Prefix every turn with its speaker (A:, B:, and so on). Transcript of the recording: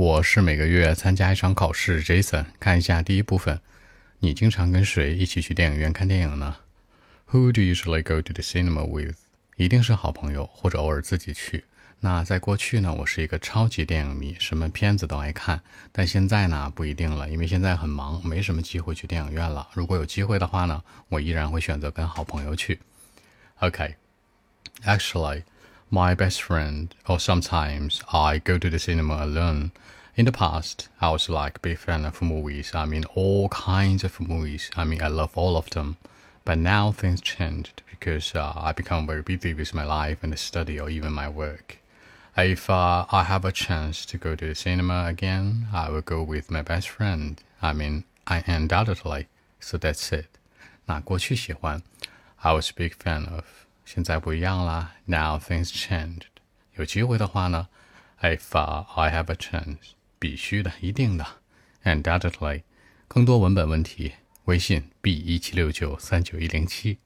A: 我是每个月参加一场考试。Jason，看一下第一部分，你经常跟谁一起去电影院看电影呢？Who do you usually go to the cinema with？一定是好朋友，或者偶尔自己去。那在过去呢，我是一个超级电影迷，什么片子都爱看。但现在呢，不一定了，因为现在很忙，没什么机会去电影院了。如果有机会的话呢，我依然会选择跟好朋友去。OK，Actually.。my best friend, or sometimes I go to the cinema alone. In the past, I was like a big fan of movies. I mean, all kinds of movies. I mean, I love all of them. But now things changed because uh, I become very busy with my life and the study or even my work. If uh, I have a chance to go to the cinema again, I will go with my best friend. I mean, I undoubtedly. So that's it. 那过去喜欢，I was a big fan of 现在不一样啦，Now things changed。有机会的话呢，If I have a chance，必须的，一定的，Undoubtedly。更多文本问题，微信 b 一七六九三九一零七。